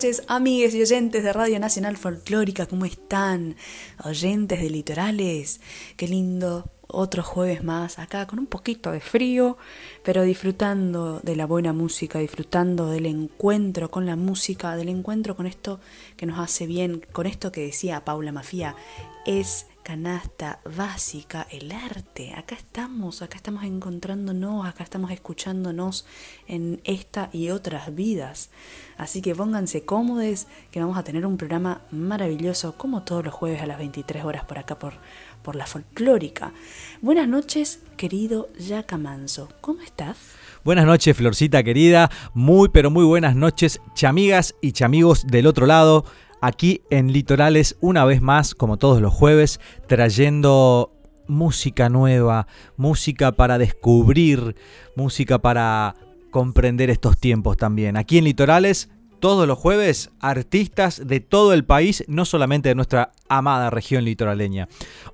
Noches, amigues y oyentes de Radio Nacional Folclórica, ¿cómo están? Oyentes de litorales, qué lindo, otro jueves más acá con un poquito de frío, pero disfrutando de la buena música, disfrutando del encuentro con la música, del encuentro con esto que nos hace bien, con esto que decía Paula Mafía, es canasta básica, el arte. Acá estamos, acá estamos encontrándonos, acá estamos escuchándonos en esta y otras vidas. Así que pónganse cómodos, que vamos a tener un programa maravilloso, como todos los jueves a las 23 horas por acá por, por la folclórica. Buenas noches, querido Yaca Manso. ¿Cómo estás? Buenas noches, Florcita querida. Muy, pero muy buenas noches, chamigas y chamigos del otro lado aquí en Litorales una vez más, como todos los jueves, trayendo música nueva, música para descubrir, música para comprender estos tiempos también. Aquí en Litorales todos los jueves artistas de todo el país, no solamente de nuestra amada región litoraleña.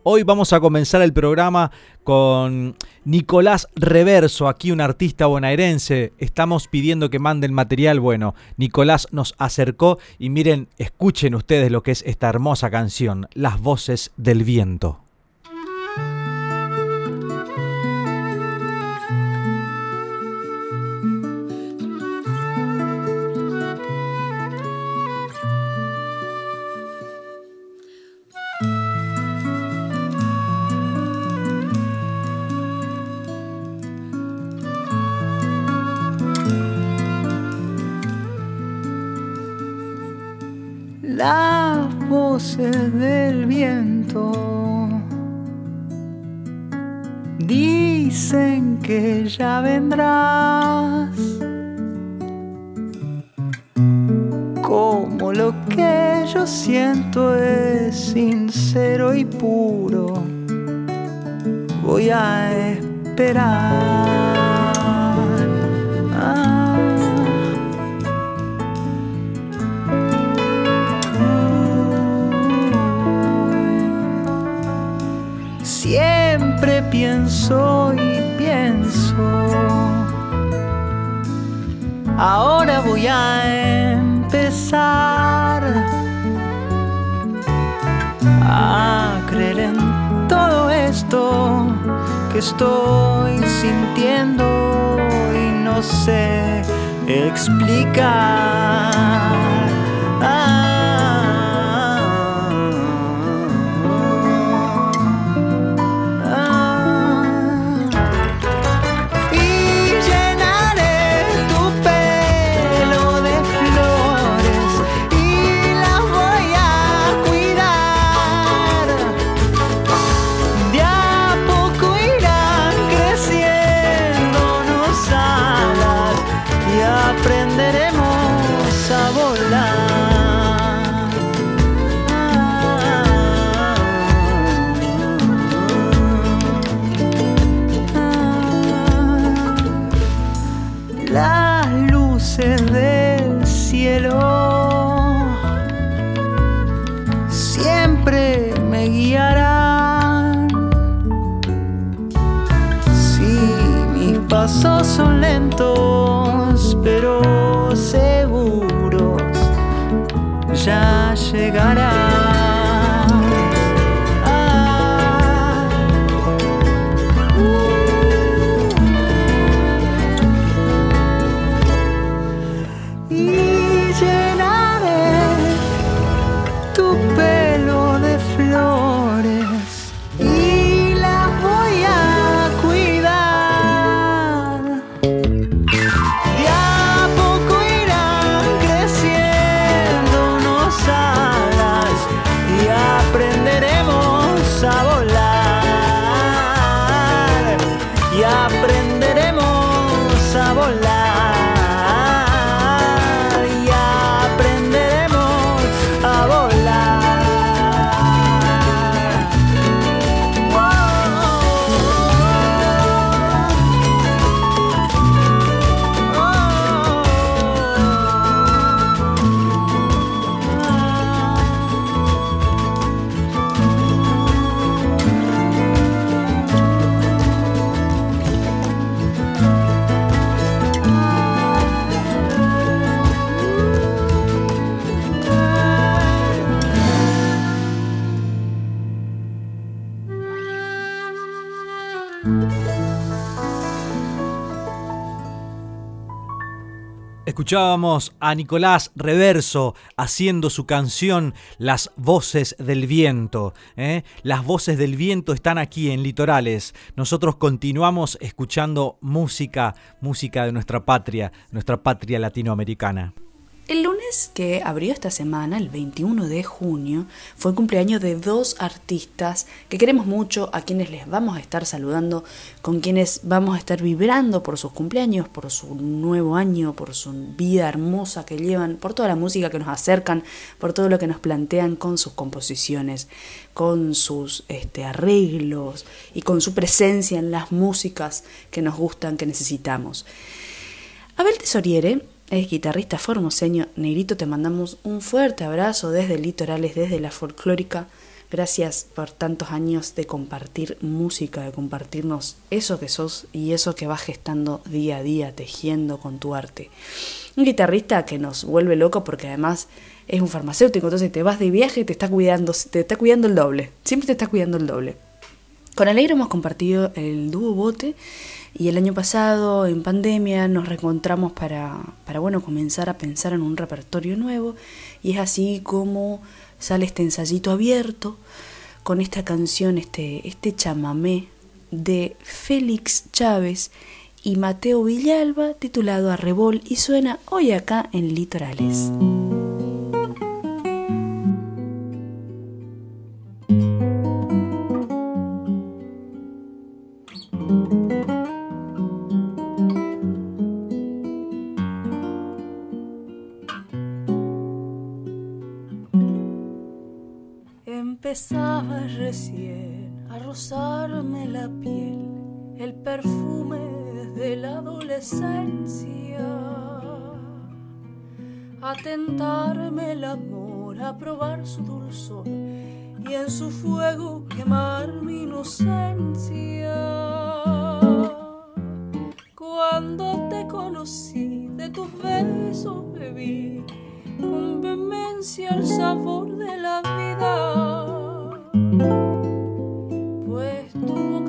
Hoy vamos a comenzar el programa con Nicolás Reverso, aquí un artista bonaerense. Estamos pidiendo que manden material. Bueno, Nicolás nos acercó y miren, escuchen ustedes lo que es esta hermosa canción, Las voces del viento. Del viento dicen que ya vendrás. Como lo que yo siento es sincero y puro, voy a esperar. Siempre pienso y pienso. Ahora voy a empezar a creer en todo esto que estoy sintiendo y no sé explicar. Escuchábamos a Nicolás Reverso haciendo su canción Las voces del viento. ¿eh? Las voces del viento están aquí en Litorales. Nosotros continuamos escuchando música, música de nuestra patria, nuestra patria latinoamericana. El lunes que abrió esta semana, el 21 de junio, fue el cumpleaños de dos artistas que queremos mucho, a quienes les vamos a estar saludando, con quienes vamos a estar vibrando por sus cumpleaños, por su nuevo año, por su vida hermosa que llevan, por toda la música que nos acercan, por todo lo que nos plantean con sus composiciones, con sus este, arreglos y con su presencia en las músicas que nos gustan, que necesitamos. Abel Tesoriere es guitarrista formoseño. Negrito, te mandamos un fuerte abrazo desde Litorales, desde la folclórica. Gracias por tantos años de compartir música, de compartirnos eso que sos y eso que vas gestando día a día, tejiendo con tu arte. Un guitarrista que nos vuelve loco porque además es un farmacéutico, entonces te vas de viaje y te está cuidando, te está cuidando el doble. Siempre te está cuidando el doble. Con Alegre hemos compartido el dúo bote y el año pasado, en pandemia, nos reencontramos para, para bueno, comenzar a pensar en un repertorio nuevo. Y es así como sale este ensayito abierto con esta canción, este, este chamamé de Félix Chávez y Mateo Villalba titulado Arrebol y suena hoy acá en Litorales. Recién a rozarme la piel el perfume de la adolescencia, a tentarme el amor, a probar su dulzor y en su fuego quemar mi inocencia. Cuando te conocí, de tus besos bebí con vehemencia el sabor de la vida.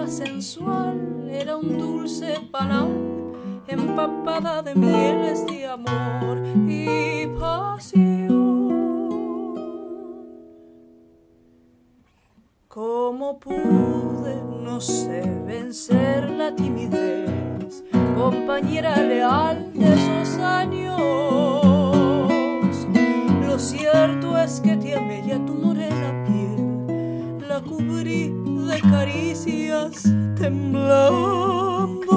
Sensual era un dulce panal empapada de mieles de amor y pasión. ¿Cómo pude, no sé, vencer la timidez, compañera leal de esos años? Lo cierto es que te amé y a tu morena piel la cubrí de caricias temblando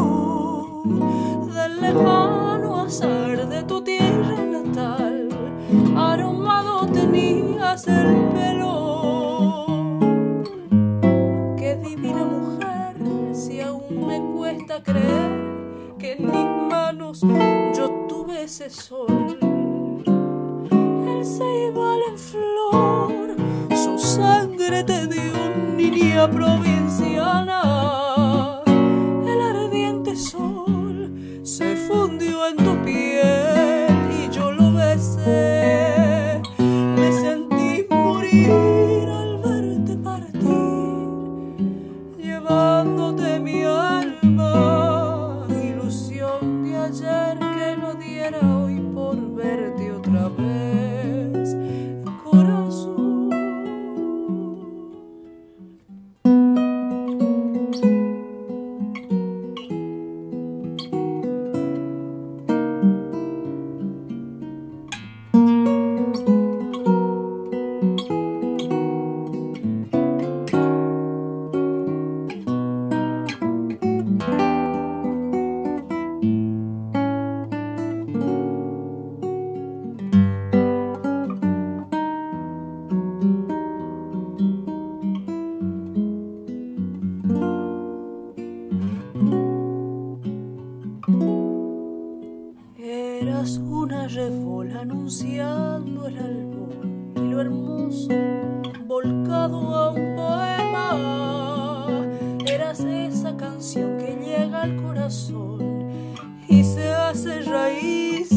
del lejano azar de tu tierra natal. Aromado tenías el pelo. Qué divina mujer, si aún me cuesta creer que en mis manos yo tuve ese sol se iba en flor, su sangre te dio niña provinciana.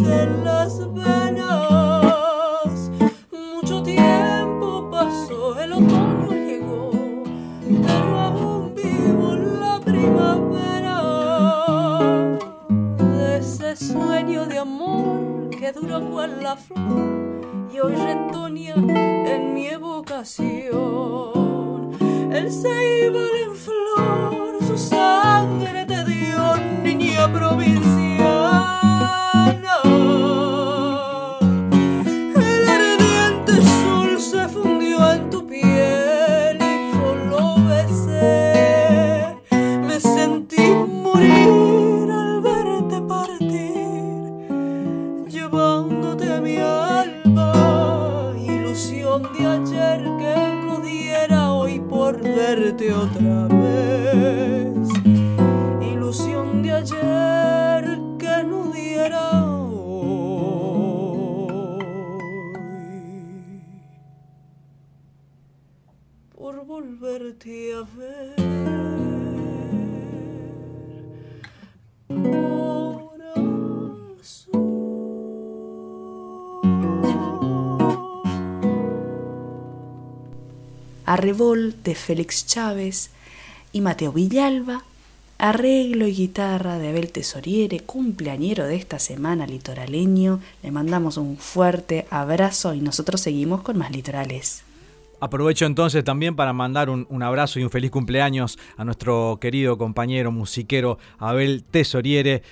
En las venas. Mucho tiempo pasó, el otoño llegó, pero aún vivo la primavera de ese sueño de amor que la flor y hoy retoña en mi evocación. El ceibal en Arrebol de Félix Chávez y Mateo Villalba, arreglo y guitarra de Abel Tesoriere, cumpleañero de esta semana litoraleño. Le mandamos un fuerte abrazo y nosotros seguimos con más litorales. Aprovecho entonces también para mandar un, un, abrazo y un feliz cumpleaños a nuestro querido compañero musiquero Abel Tesoriere.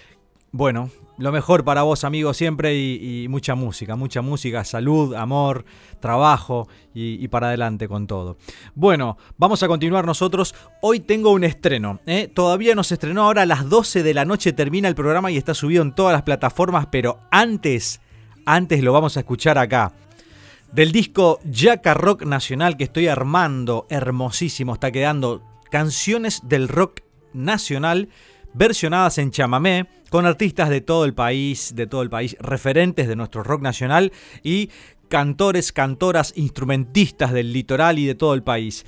Bueno, lo mejor para vos, amigo, siempre y, mucha música, mucha música, salud, amor, trabajo y, para adelante con todo. Bueno, vamos a continuar nosotros. Hoy tengo un estreno. ¿eh? Todavía no estrenó, ahora a las 12 de la noche termina el programa y está subido en todas las plataformas, pero antes, antes lo vamos a escuchar acá del disco Jaca Rock Nacional que estoy armando, hermosísimo, está quedando canciones del rock nacional versionadas en chamamé con artistas de todo el país, de todo el país, referentes de nuestro rock nacional y cantores, cantoras, instrumentistas del litoral y de todo el país.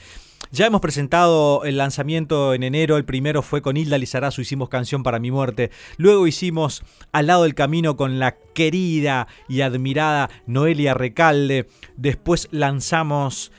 Ya hemos presentado el lanzamiento en enero, el primero fue con Hilda Lizarazu, hicimos Canción para mi muerte, luego hicimos Al lado del camino con la querida y admirada Noelia Recalde, después lanzamos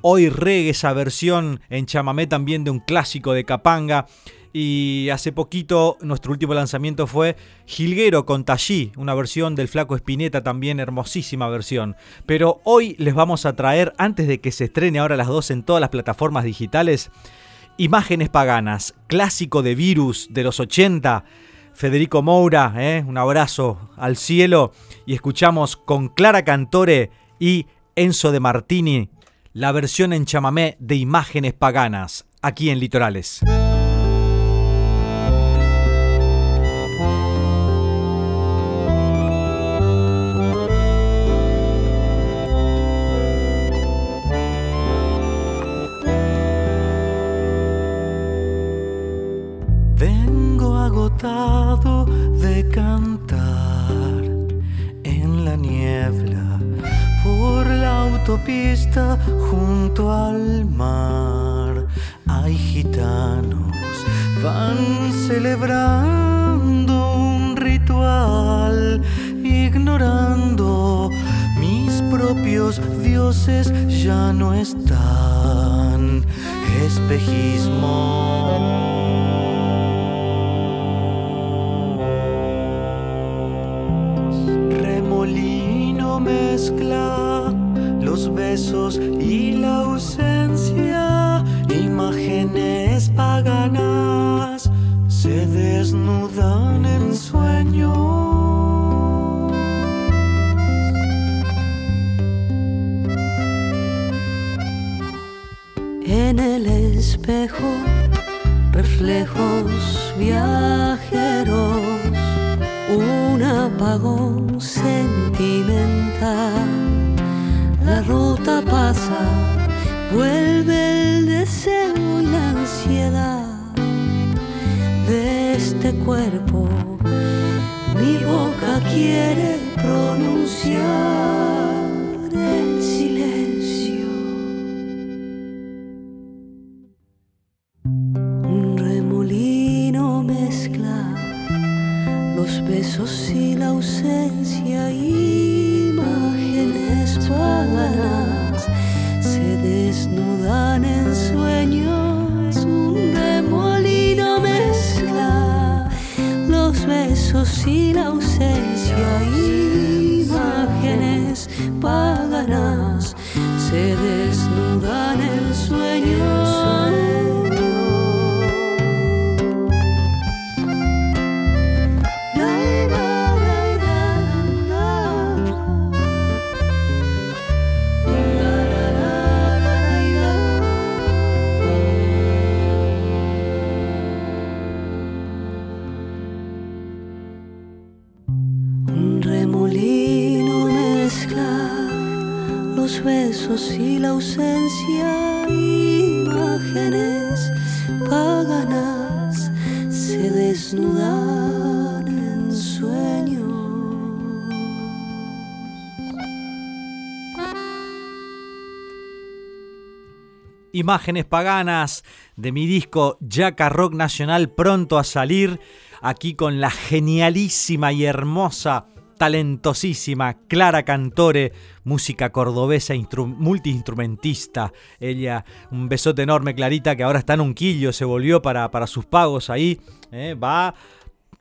Hoy Reggae, esa versión en chamamé también de un clásico de Capanga, y hace poquito nuestro último lanzamiento fue Gilguero con Tallí, una versión del Flaco Espineta también, hermosísima versión. Pero hoy les vamos a traer, antes de que se estrene ahora las 2 en todas las plataformas digitales, Imágenes Paganas, clásico de Virus de los 80. Federico Moura, ¿eh? un abrazo al cielo. Y escuchamos con Clara Cantore y Enzo de Martini la versión en chamamé de Imágenes Paganas, aquí en Litorales. De cantar en la niebla por la autopista junto al mar. Hay gitanos, van celebrando un ritual, ignorando mis propios dioses ya no están. Espejismo. Mezcla los besos y la ausencia, imágenes paganas se desnudan en sueños. En el espejo, reflejos viajeros un apagón. La ruta pasa, vuelve el deseo y la ansiedad de este cuerpo. Mi boca quiere pronunciar se. Imágenes paganas de mi disco Jaca Rock Nacional pronto a salir, aquí con la genialísima y hermosa talentosísima Clara Cantore, música cordobesa, multiinstrumentista. Ella, un besote enorme, Clarita, que ahora está en un quillo, se volvió para, para sus pagos ahí. ¿eh? va,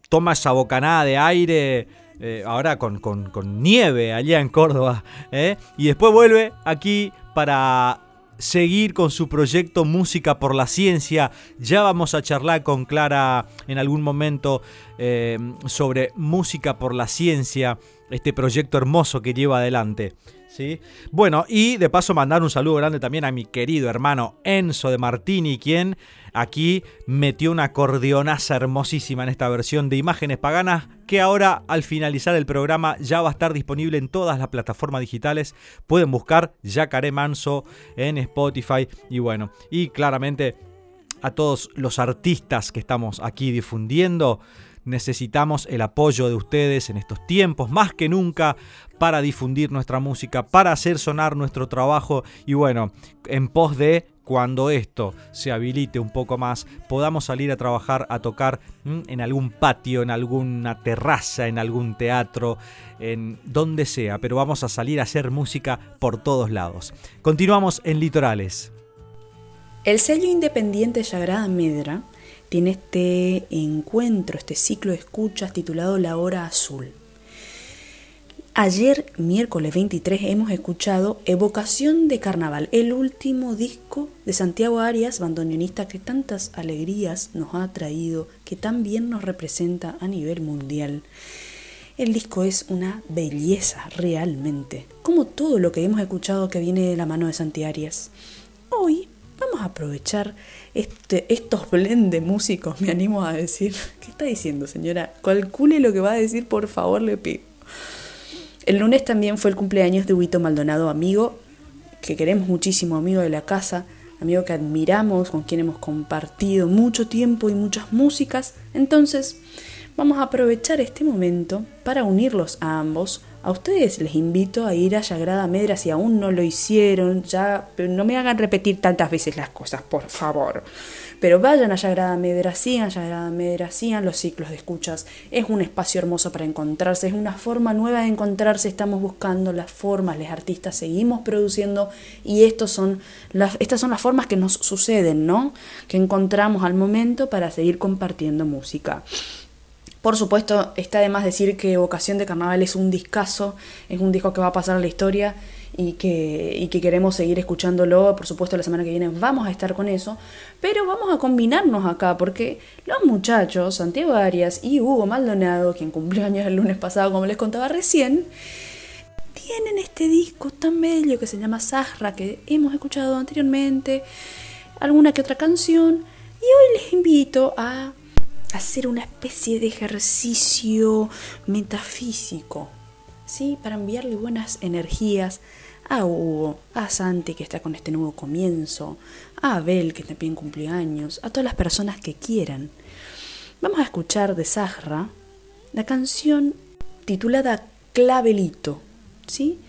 toma esa bocanada de aire. Eh, ahora con, con, nieve allá en Córdoba. ¿eh? Y después vuelve aquí para seguir con su proyecto Música por la Ciencia. Ya vamos a charlar con Clara en algún momento eh, sobre Música por la Ciencia, este proyecto hermoso que lleva adelante. ¿sí? Bueno, y de paso mandar un saludo grande también a mi querido hermano Enzo de Martini, quien aquí metió una acordeonaza hermosísima en esta versión de Imágenes Paganas que ahora al finalizar el programa ya va a estar disponible en todas las plataformas digitales. Pueden buscar Yacaré Manso en Spotify y bueno, y claramente a todos los artistas que estamos aquí difundiendo. Necesitamos el apoyo de ustedes en estos tiempos, más que nunca, para difundir nuestra música, para hacer sonar nuestro trabajo y bueno, en pos de cuando esto se habilite un poco más, podamos salir a trabajar, a tocar en algún patio, en alguna terraza, en algún teatro, en donde sea, pero vamos a salir a hacer música por todos lados. Continuamos en Litorales. El sello independiente Sagrada Medra tiene este encuentro, este ciclo de escuchas titulado La Hora Azul. Ayer, miércoles 23, hemos escuchado Evocación de Carnaval, el último disco de Santiago Arias, bandoneonista que tantas alegrías nos ha traído, que tan bien nos representa a nivel mundial. El disco es una belleza realmente, como todo lo que hemos escuchado que viene de la mano de Santiago Arias. Hoy vamos a aprovechar este, estos blend de músicos, me animo a decir. ¿Qué está diciendo, señora? Calcule lo que va a decir, por favor, le. El lunes también fue el cumpleaños de Huito Maldonado, amigo que queremos muchísimo, amigo de la casa, amigo que admiramos, con quien hemos compartido mucho tiempo y muchas músicas. Entonces, vamos a aprovechar este momento para unirlos a ambos. A ustedes les invito a ir a Sagrada Medra si aún no lo hicieron, ya no me hagan repetir tantas veces las cosas, por favor. Pero vayan a Sagrada Medra, sigan Sagrada Medra, sigan los ciclos de escuchas. Es un espacio hermoso para encontrarse, es una forma nueva de encontrarse. Estamos buscando las formas, los artistas seguimos produciendo y estos son estas son las formas que nos suceden, ¿no? Que encontramos al momento para seguir compartiendo música. Por supuesto, está de más decir que Vocación de Carnaval es un discazo, es un disco que va a pasar a la historia y que, y que queremos seguir escuchándolo. Por supuesto, la semana que viene vamos a estar con eso. Pero vamos a combinarnos acá porque los muchachos, Santiago Arias y Hugo Maldonado, quien cumplió años el lunes pasado, como les contaba recién, tienen este disco tan bello que se llama Sahra, que hemos escuchado anteriormente, alguna que otra canción. Y hoy les invito a hacer una especie de ejercicio metafísico, ¿sí? Para enviarle buenas energías a Hugo, a Santi que está con este nuevo comienzo, a Abel que también cumpleaños, a todas las personas que quieran. Vamos a escuchar de Zahra la canción titulada Clavelito, ¿sí?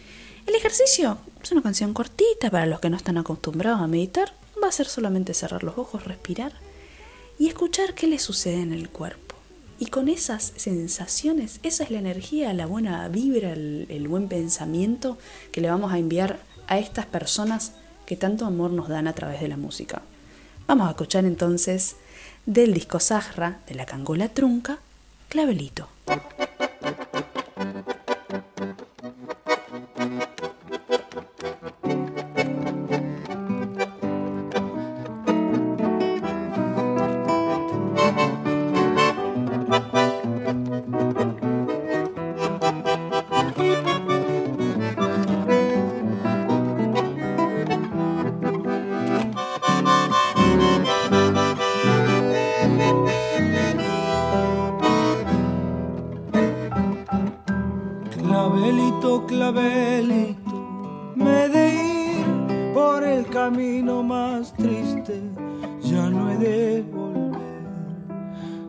El ejercicio es una canción cortita para los que no están acostumbrados a meditar. Va a ser solamente cerrar los ojos, respirar y escuchar qué le sucede en el cuerpo. Y con esas sensaciones, esa es la energía, la buena vibra, el, buen pensamiento que le vamos a enviar a estas personas que tanto amor nos dan a través de la música. Vamos a escuchar entonces del disco Sahra de la Cangola Trunca, Clavelito. Abelito, me de ir por el camino más triste, ya no he de volver.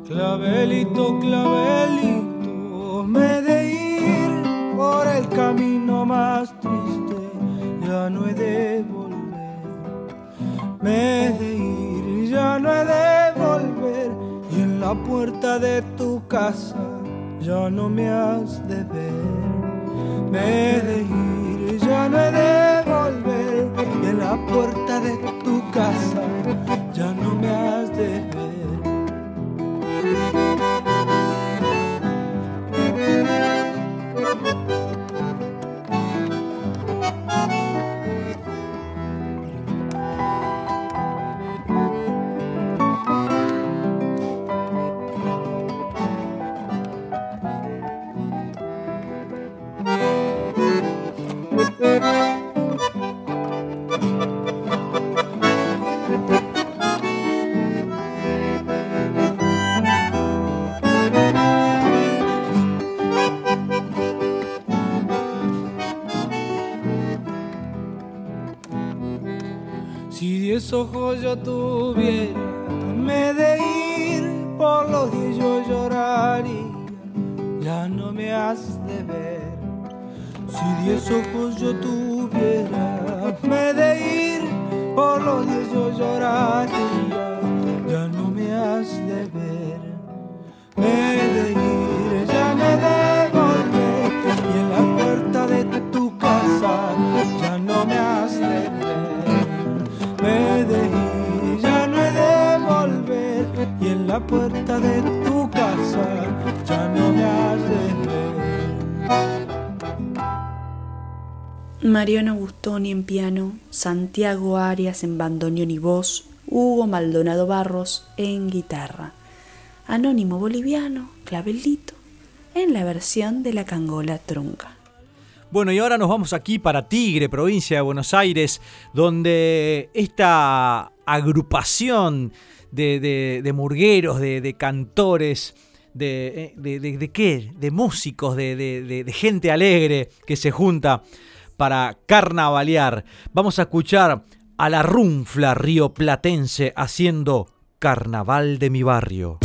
Clavelito, clavelito, me de ir por el camino más triste, ya no he de volver. Me de ir, ya no he de volver, y en la puerta de tu casa ya no me has de ver. Me he de ir, ya no he de volver, y en la puerta de tu casa ya no me has de ojos yo tuviera, me de ir por los diez yo lloraría, ya no me has de ver. Si diez ojos yo tuviera, me de ir por los diez yo lloraría, Mariano Bustoni en piano, Santiago Arias en bandoneón y voz, Hugo Maldonado Barros en guitarra, Anónimo Boliviano, clavelito, en la versión de la cangola trunca. Bueno, y ahora nos vamos aquí para Tigre, provincia de Buenos Aires, donde esta agrupación de, de- murgueros, de, de cantores, de, eh, de- de- de qué? De músicos, de- de gente alegre que se junta para carnavalear. Vamos a escuchar a la runfla rioplatense haciendo Carnaval de mi barrio.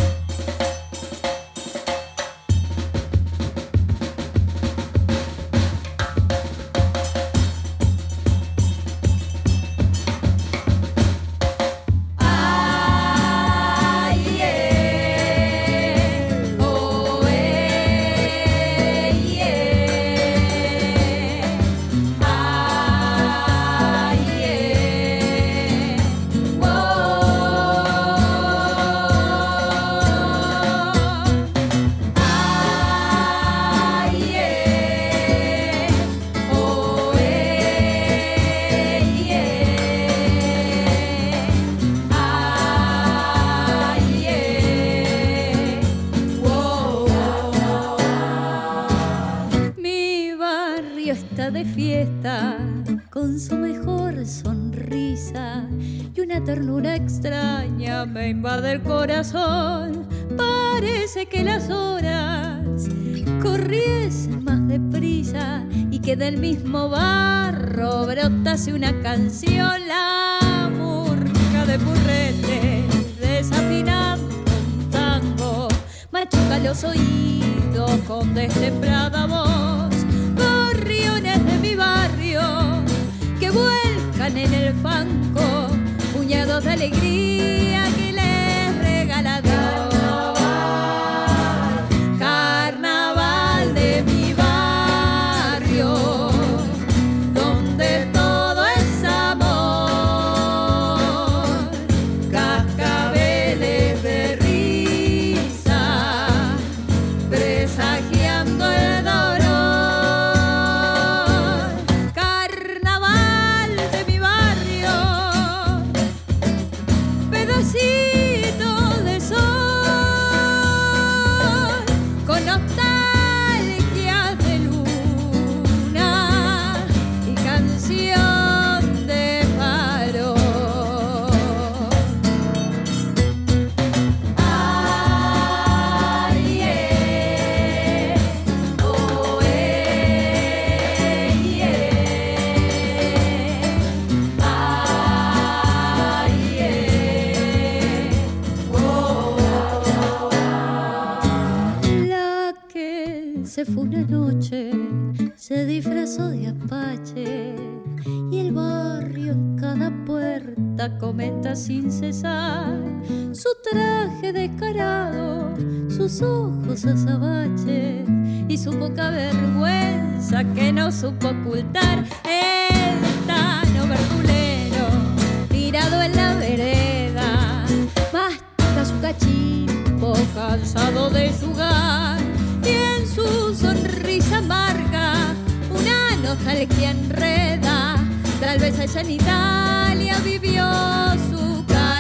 De fiesta con su mejor sonrisa y una ternura extraña me invade el corazón. Parece que las horas corriesen más deprisa y que del mismo barro brotase una canción, la murca de purrete desafinando un tango machuca los oídos con destemplada voz. De mi barrio que vuelcan en el fanco puñados de alegría que paso de Apache y el barrio en cada puerta comenta sin cesar su traje descarado, sus ojos azabache y su poca vergüenza que no supo ocultar. El tano verdulero tirado en la vereda, mastica su cachimbo cansado de jugar y en su sonrisa amarga nostalgia enreda. Tal vez allá en Italia vivió su carnaval,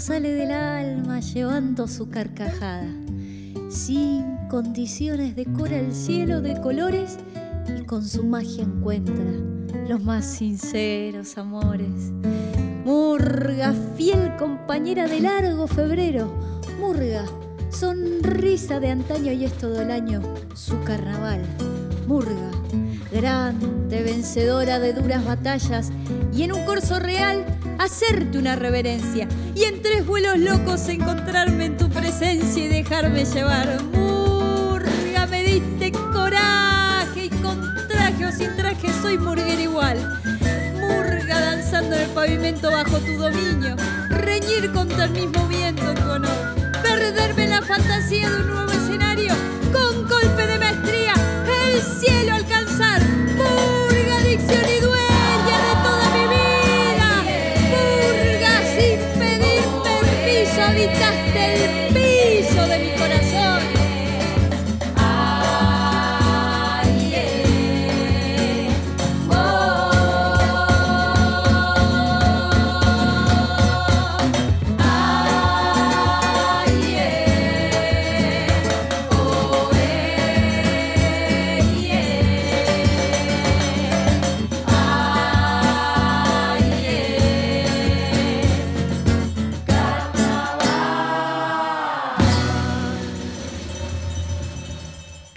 sale del alma llevando su carcajada. Sin condiciones decora el cielo de colores y con su magia encuentra los más sinceros amores. Murga, fiel compañera de largo febrero. Murga, sonrisa de antaño y es todo el año su carnaval. Murga, grande, vencedora de duras batallas y en un corso real hacerte una reverencia y en tres vuelos locos encontrarme en tu presencia y dejarme llevar. Murga, me diste coraje y con traje o sin traje soy murguera igual. Murga danzando en el pavimento bajo tu dominio, reñir contra el mismo viento tu honor, perderme en la fantasía de un nuevo escenario con golpe de maestría, el cielo alcanzar. Murga, dicción y dueña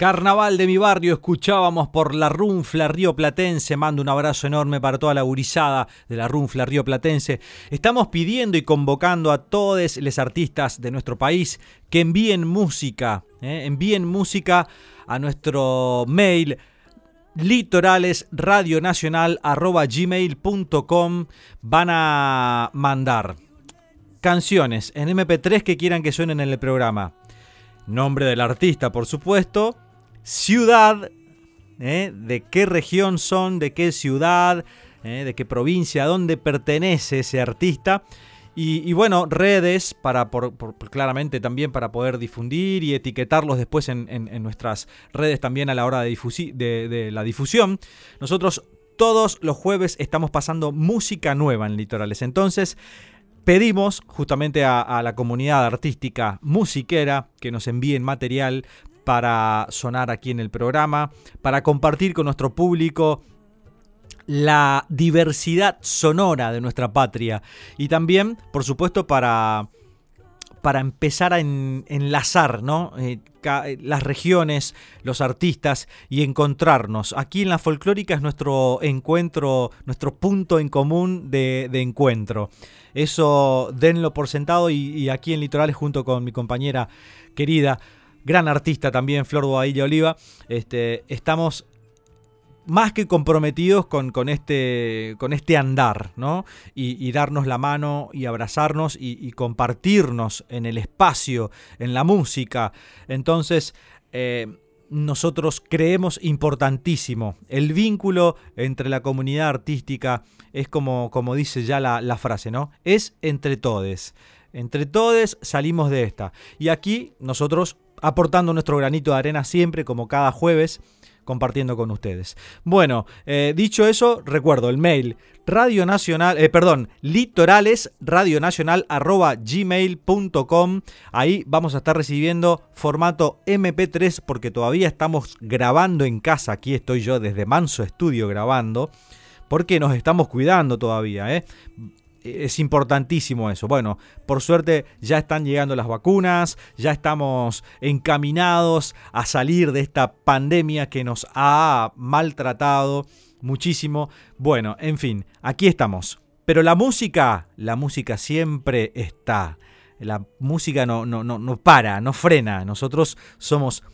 Carnaval de mi barrio, escuchábamos por la Runfla Río Platense. Mando un abrazo enorme para toda la gurizada de la Runfla Río Platense. Estamos pidiendo y convocando a todos los artistas de nuestro país que envíen música, ¿eh? envíen música a nuestro mail litoralesradionacional.gmail.com van a mandar canciones en MP3 que quieran que suenen en el programa. Nombre del artista, por supuesto. Ciudad, ¿eh? de qué región son, de qué ciudad, ¿eh? de qué provincia, a dónde pertenece ese artista. Y, bueno, redes para por- claramente también para poder difundir y etiquetarlos después en, nuestras redes también a la hora de- de la difusión. Nosotros todos los jueves estamos pasando música nueva en Litorales. Entonces, pedimos justamente a, a la comunidad artística musiquera que nos envíen material para sonar aquí en el programa, para compartir con nuestro público la diversidad sonora de nuestra patria y también, por supuesto, para, para empezar a en- enlazar ¿no? Eh, eh, las regiones, los artistas y encontrarnos. Aquí en la folclórica es nuestro encuentro, nuestro punto en común de, de encuentro. Eso denlo por sentado y, y aquí en Litorales junto con mi compañera querida, gran artista también, Flor Boadilla Oliva, este, estamos más que comprometidos con, con este, con este andar, ¿no? Y, darnos la mano y abrazarnos y, compartirnos en el espacio, en la música. Entonces, eh, nosotros creemos importantísimo. El vínculo entre la comunidad artística es como, como dice ya la, frase, ¿no? Es entre todes. Entre todes salimos de esta. Y aquí nosotros aportando nuestro granito de arena siempre, como cada jueves, compartiendo con ustedes. Bueno, eh, dicho eso, recuerdo el mail Radio Nacional, eh, perdón, litorales radionacional arroba gmail.com. Ahí vamos a estar recibiendo formato MP3 porque todavía estamos grabando en casa. Aquí estoy yo desde Manso Estudio grabando porque nos estamos cuidando todavía. ¿eh? Es importantísimo eso. Bueno, por suerte ya están llegando las vacunas, ya estamos encaminados a salir de esta pandemia que nos ha maltratado muchísimo. Bueno, en fin, aquí estamos. Pero la música, la música siempre está. La música no, no, no, no para, no frena. Nosotros somos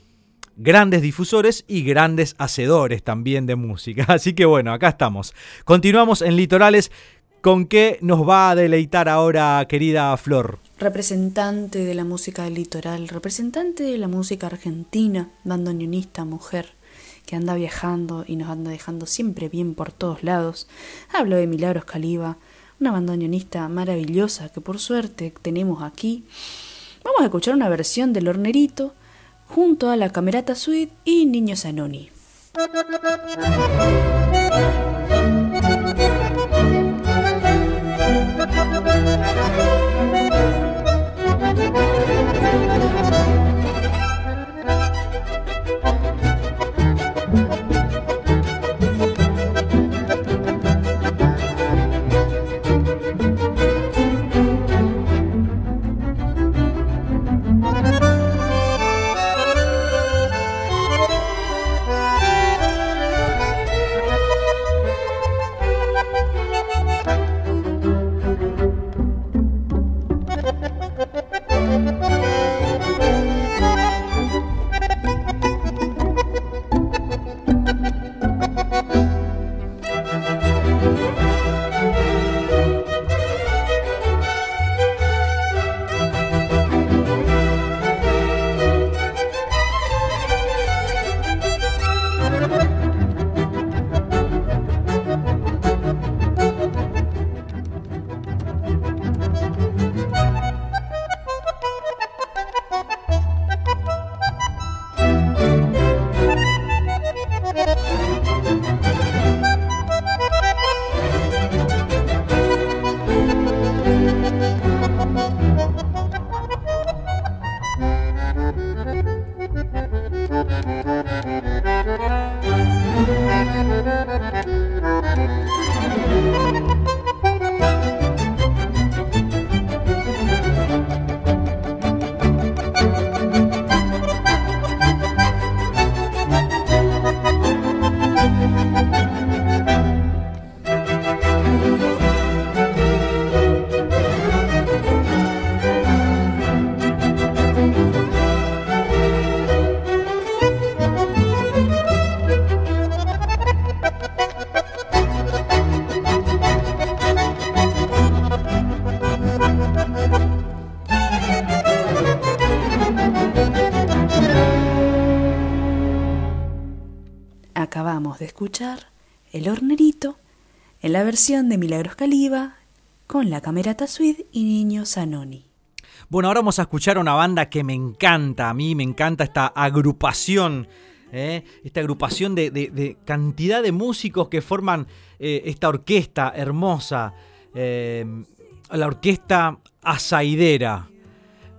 grandes difusores y grandes hacedores también de música. Así que bueno, acá estamos. Continuamos en Litorales ¿Con qué nos va a deleitar ahora, querida Flor? Representante de la música del litoral, representante de la música argentina, bandoneonista, mujer, que anda viajando y nos anda dejando siempre bien por todos lados. Hablo de Milagros Caliba, una bandoneonista maravillosa que por suerte tenemos aquí. Vamos a escuchar una versión del Hornerito junto a la Camerata Suite y Niño Zanoni. El Hornerito en la versión de Milagros Caliba con la Camerata Suite y Niño Zanoni. Bueno, ahora vamos a escuchar una banda que me encanta, a mí me encanta esta agrupación, ¿eh? esta agrupación de, cantidad de músicos que forman eh, esta orquesta hermosa, eh, la orquesta Asaidera.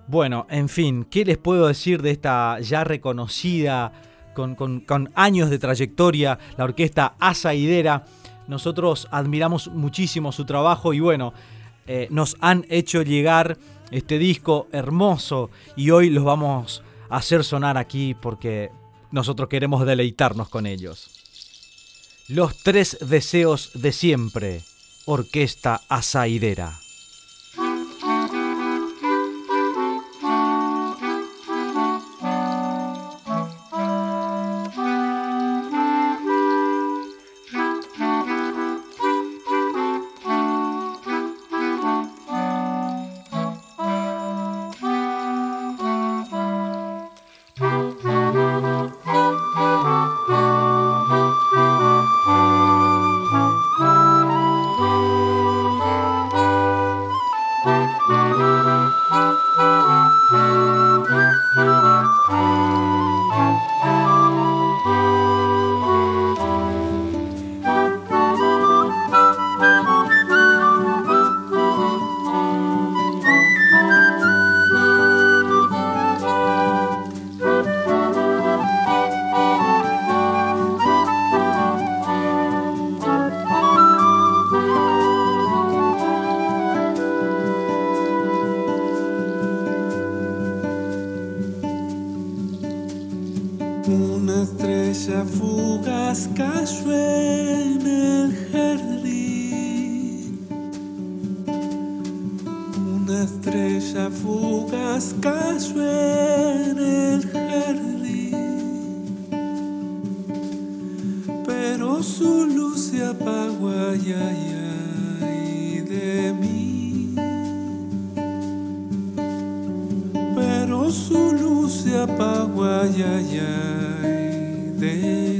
Bueno, en fin, ¿qué les puedo decir de esta ya reconocida con, años de trayectoria, la orquesta Asaidera. Nosotros admiramos muchísimo su trabajo y bueno, eh, nos han hecho llegar este disco hermoso y hoy los vamos a hacer sonar aquí porque nosotros queremos deleitarnos con ellos. Los tres deseos de siempre, Orquesta Asaidera. Fugaz cayó en el jardín. Pero su luz se apagó, ay, ay, ay, de mí. Pero su luz se apagó, ay, ay, ay, de ti.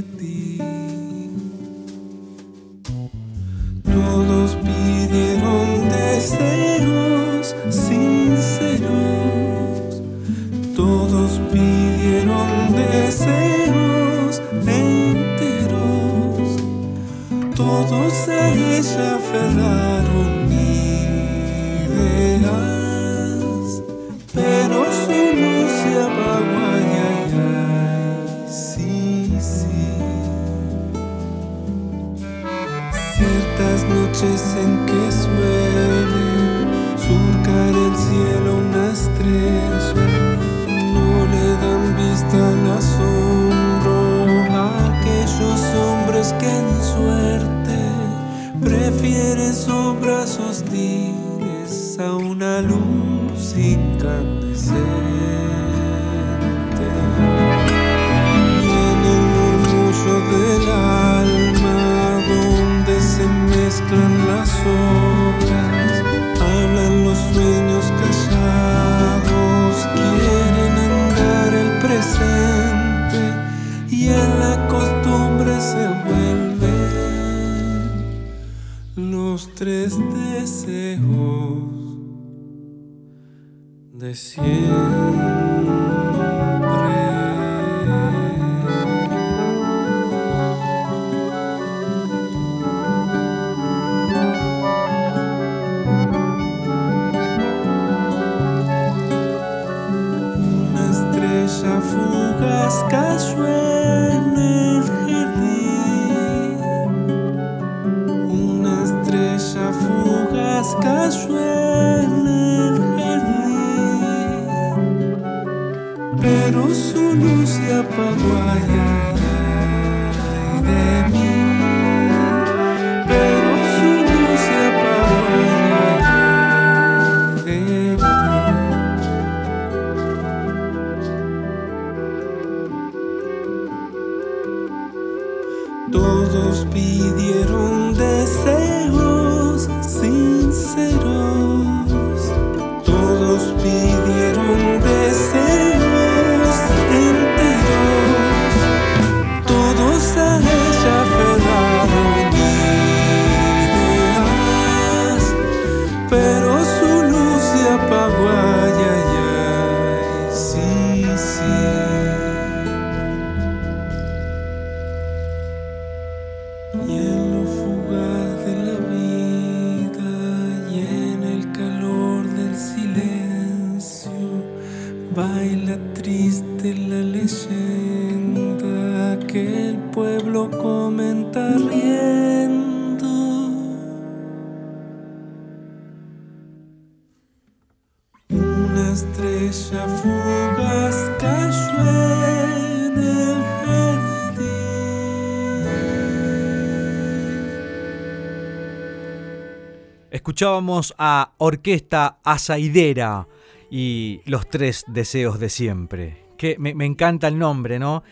Escuchábamos a Orquesta Azaidera y los tres deseos de siempre. Que me, encanta el nombre, ¿no?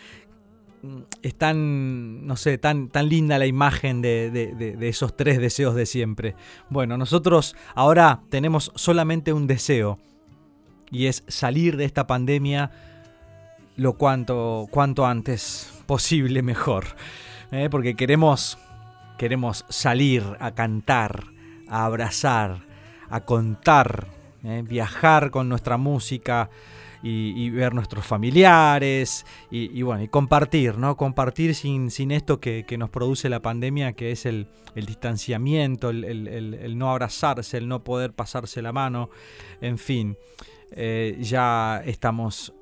Mm, Es tan, no sé, tan, tan linda la imagen de- de esos tres deseos de siempre. Bueno, nosotros ahora tenemos solamente un deseo y es salir de esta pandemia lo cuanto, cuanto antes posible mejor. ¿eh? Porque queremos, queremos salir a cantar, a abrazar, a contar, ¿eh? viajar con nuestra música y, ver nuestros familiares y, bueno, y compartir, ¿no? Compartir sin, sin esto que, que nos produce la pandemia, que es el, el distanciamiento, el, el- no abrazarse, el no poder pasarse la mano, en fin, eh, ya estamos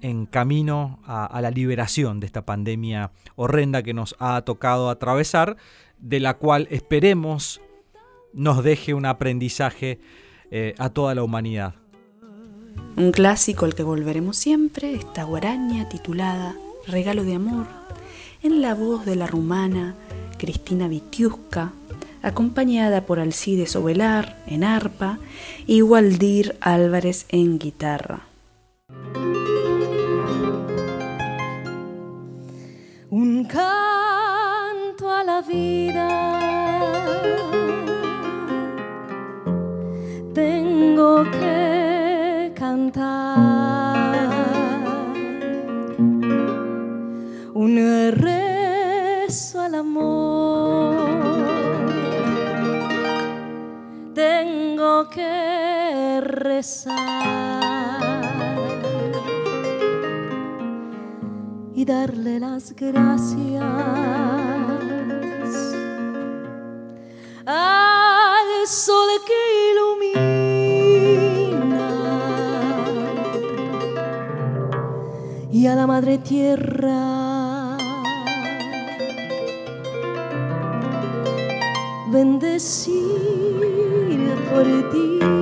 en camino a la liberación de esta pandemia horrenda que nos ha tocado atravesar, de la cual esperemos nos deje un aprendizaje eh, a toda la humanidad. Un clásico al que volveremos siempre, esta guaraña titulada Regalo de Amor, en la voz de la rumana Cristina Vitiusca, acompañada por Alcides Ovelar en arpa y Waldir Álvarez en guitarra. Un canto a la vida. Tengo que cantar. Un rezo al amor. Tengo que rezar. y darle las gracias al sol que y a la madre tierra. Bendecir por ti.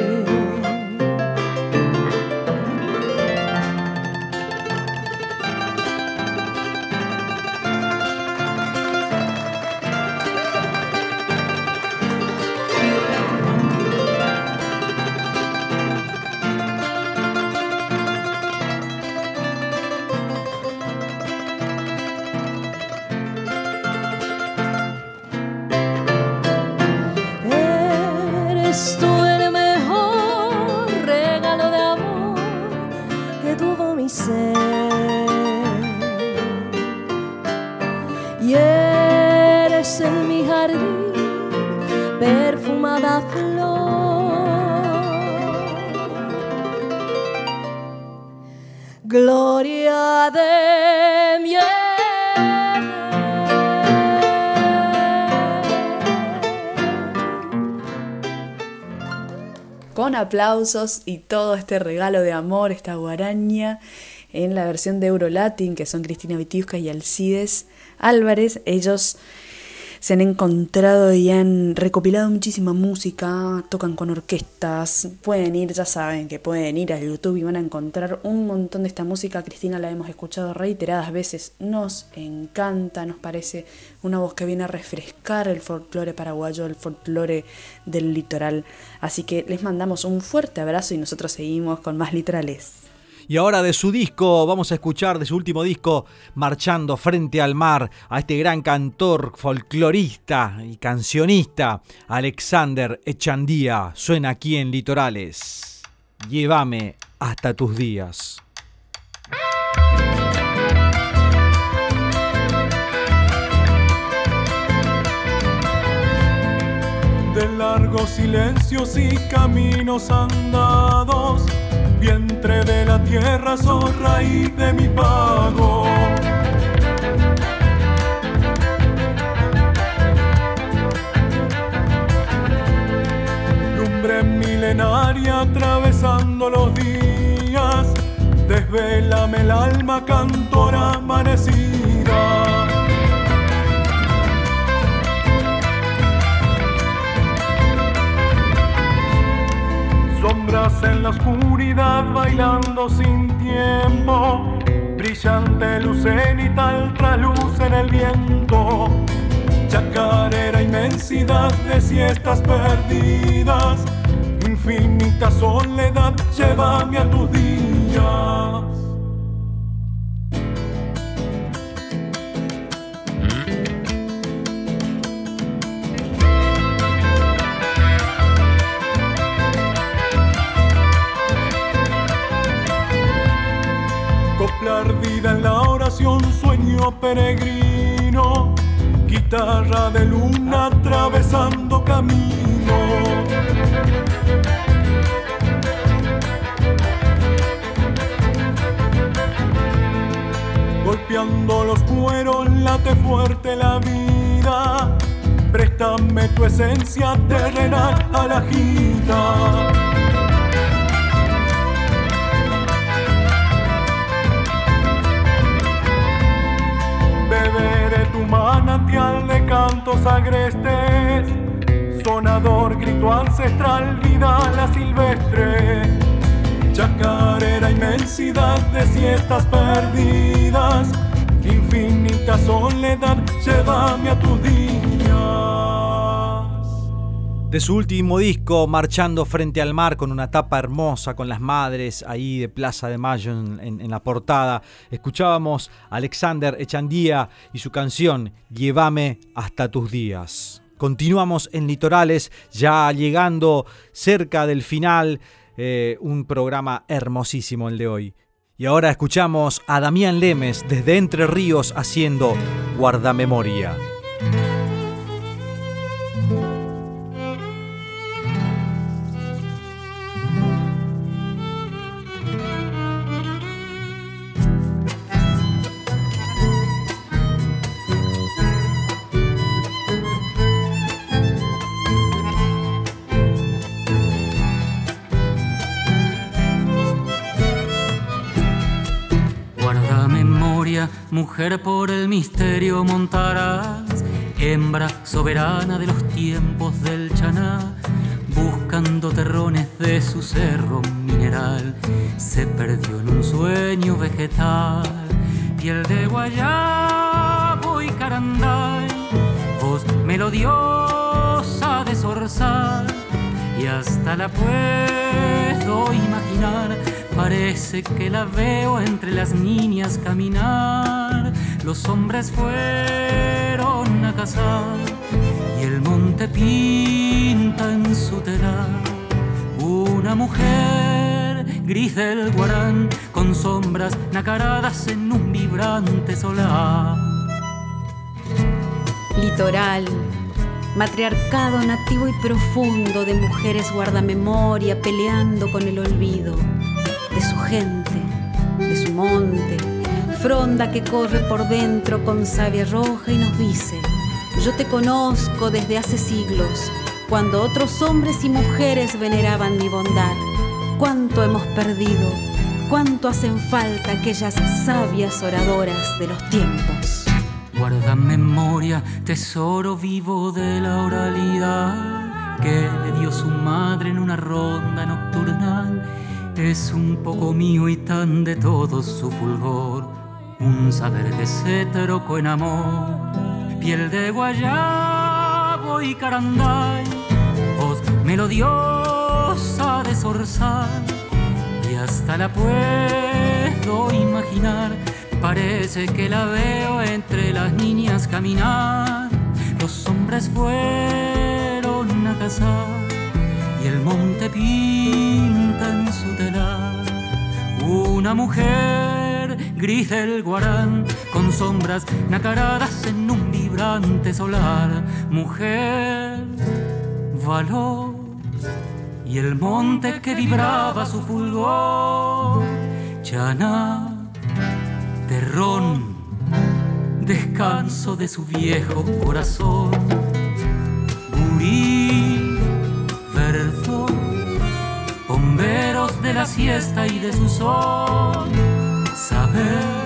aplausos y todo este regalo de amor, esta guaraña, en la versión de Eurolatin, que son Cristina Vitiusca y Alcides Álvarez. Ellos se han encontrado y han recopilado muchísima música, tocan con orquestas, pueden ir, ya saben que pueden ir a YouTube y van a encontrar un montón de esta música. Cristina la hemos escuchado reiteradas veces, nos encanta, nos parece una voz que viene a refrescar el folclore paraguayo, el folclore del litoral. Así que les mandamos un fuerte abrazo y nosotros seguimos con más litorales. Y ahora de su disco, vamos a escuchar de su último disco, Marchando frente al mar, a este gran cantor, folclorista y cancionista, Alexander Echandía. Suena aquí en Litorales. Llévame hasta tus días. de largos silencios y caminos andados, vientre de la tierra, sos raíz de mi pago. Lumbre milenaria atravesando los días, desvélame el alma cantora amanecida. Sombras en la oscuridad bailando sin tiempo, brillante luz cenital traluz en el viento. Chacarera inmensidad de siestas perdidas, infinita soledad, llévame a tus días. Coplar vida en la oración, sueño peregrino guitarra de luna atravesando camino. Golpeando los cueros, late fuerte la vida. Préstame tu esencia terrenal a la gita. Manantial de cantos agrestes, sonador, grito ancestral, vida la silvestre, chacarera, inmensidad de siestas perdidas, infinita soledad, llévame a tus días de su último disco, Marchando frente al mar, con una tapa hermosa, con las madres ahí de Plaza de Mayo en, la portada. Escuchábamos a Alexander Echandía y su canción Llévame hasta tus días. Continuamos en Litorales, ya llegando cerca del final, eh, un programa hermosísimo el de hoy. Y ahora escuchamos a Damián Lemes desde Entre Ríos haciendo Guardamemoria. Mujer por el misterio montarás, hembra soberana de los tiempos del chaná, buscando terrones de su cerro mineral, se perdió en un sueño vegetal, piel de guayabo y caranday, voz melodiosa de zorzal, y hasta la puedo imaginar Parece que la veo entre las niñas caminar. Los hombres fueron a cazar y el monte pinta en su telar una mujer gris del guarán con sombras nacaradas en un vibrante solar. Litoral, matriarcado nativo y profundo de mujeres guardamemoria peleando con el olvido de su gente, de su monte, fronda que corre por dentro con savia roja y nos dice, yo te conozco desde hace siglos, cuando otros hombres y mujeres veneraban mi bondad. Cuánto hemos perdido, cuánto hacen falta aquellas sabias oradoras de los tiempos. Guarda memoria, tesoro vivo de la oralidad que le dio su madre en una ronda nocturnal. Es un poco mío y tan de todo su fulgor, un saber se trocó en amor, piel de guayabo y caranday, voz melodiosa de zorzal, y hasta la puedo imaginar, parece que la veo entre las niñas caminar, los hombres fueron a cazar y el monte pinta en su telar una mujer gris del guarán con sombras nacaradas en un vibrante solar. Mujer, valor y el monte que vibraba su fulgor. Chana, terrón, descanso de su viejo corazón. Gurí, rumberos de la siesta y de su sol. Saber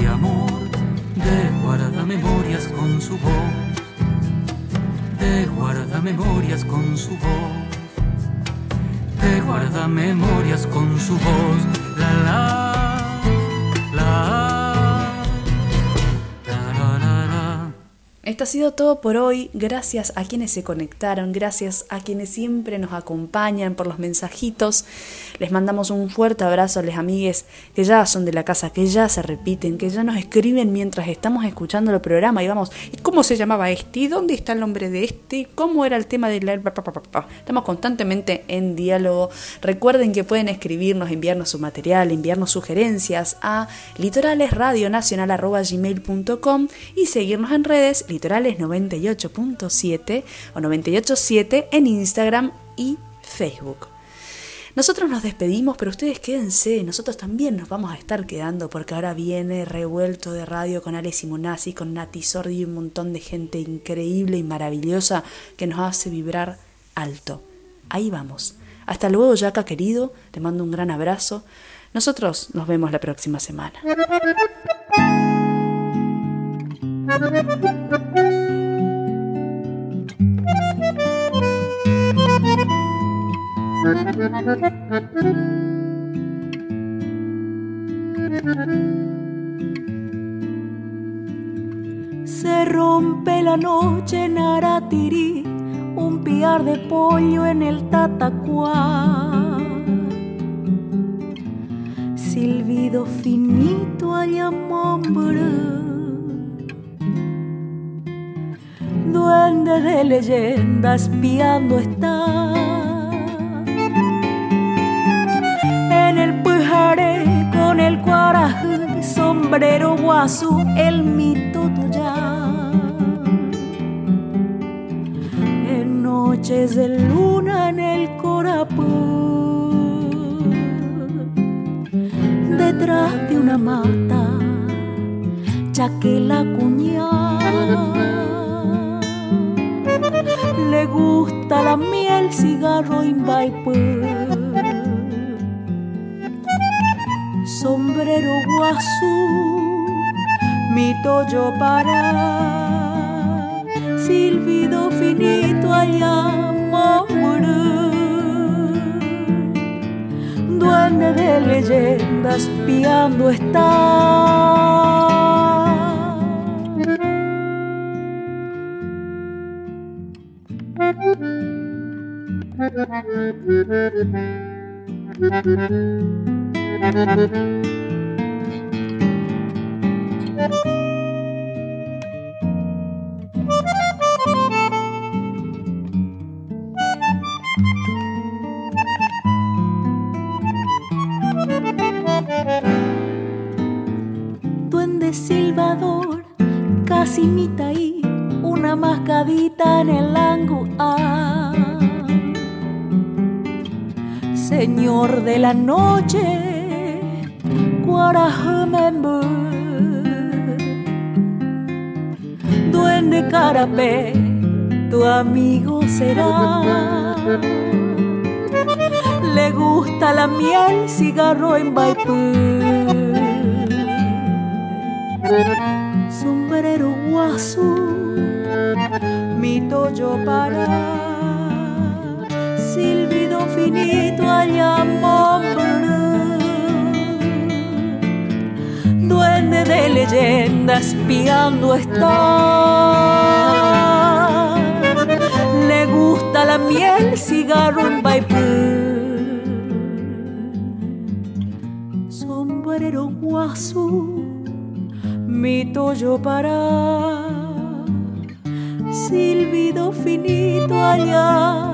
y amor de guarda memorias con su voz, de guarda memorias con su voz, de guarda memorias con su voz. La la Esto ha sido todo por hoy. Gracias a quienes se conectaron, gracias a quienes siempre nos acompañan por los mensajitos. Les mandamos un fuerte abrazo a los amigues que ya son de la casa, que ya se repiten, que ya nos escriben mientras estamos escuchando el programa y vamos, ¿y cómo se llamaba este? ¿Y dónde está el nombre de este? ¿Cómo era el tema de la... Estamos constantemente en diálogo. Recuerden que pueden escribirnos, enviarnos su material, enviarnos sugerencias a litoralesradionacional.gmail.com y seguirnos en redes Litorales 98.7 o 98.7 en Instagram y Facebook. Nosotros nos despedimos, pero ustedes quédense, nosotros también nos vamos a estar quedando porque ahora viene revuelto de radio con Ale Simonazzi, con Nati Sordi y un montón de gente increíble y maravillosa que nos hace vibrar alto. Ahí vamos. Hasta luego, Yaca querido, te mando un gran abrazo. Nosotros nos vemos la próxima semana. Se rompe la noche en Aratirí, un piar de pollo en el tatacuá. Silbido finito allá Duende de leyenda espiando está. Cuaraje, sombrero guasu, el mito tuya. En noches de luna en el corapú, detrás de una mata, la cuñada le gusta la miel, cigarro y Sombrero guazú, mi toyo para, silbido finito allá Duende de leyendas piando está. Duende silbador, casi mitaí, una mascadita en el ángulo Señor de la noche, Le gusta la miel, cigarro en Baipú. Sombrero guasu, mi toyo para silbido finito allá Duende de leyendas espiando está. La miel, cigarro en baipú. Sombrero guasu, mi toyo para. Silbido finito allá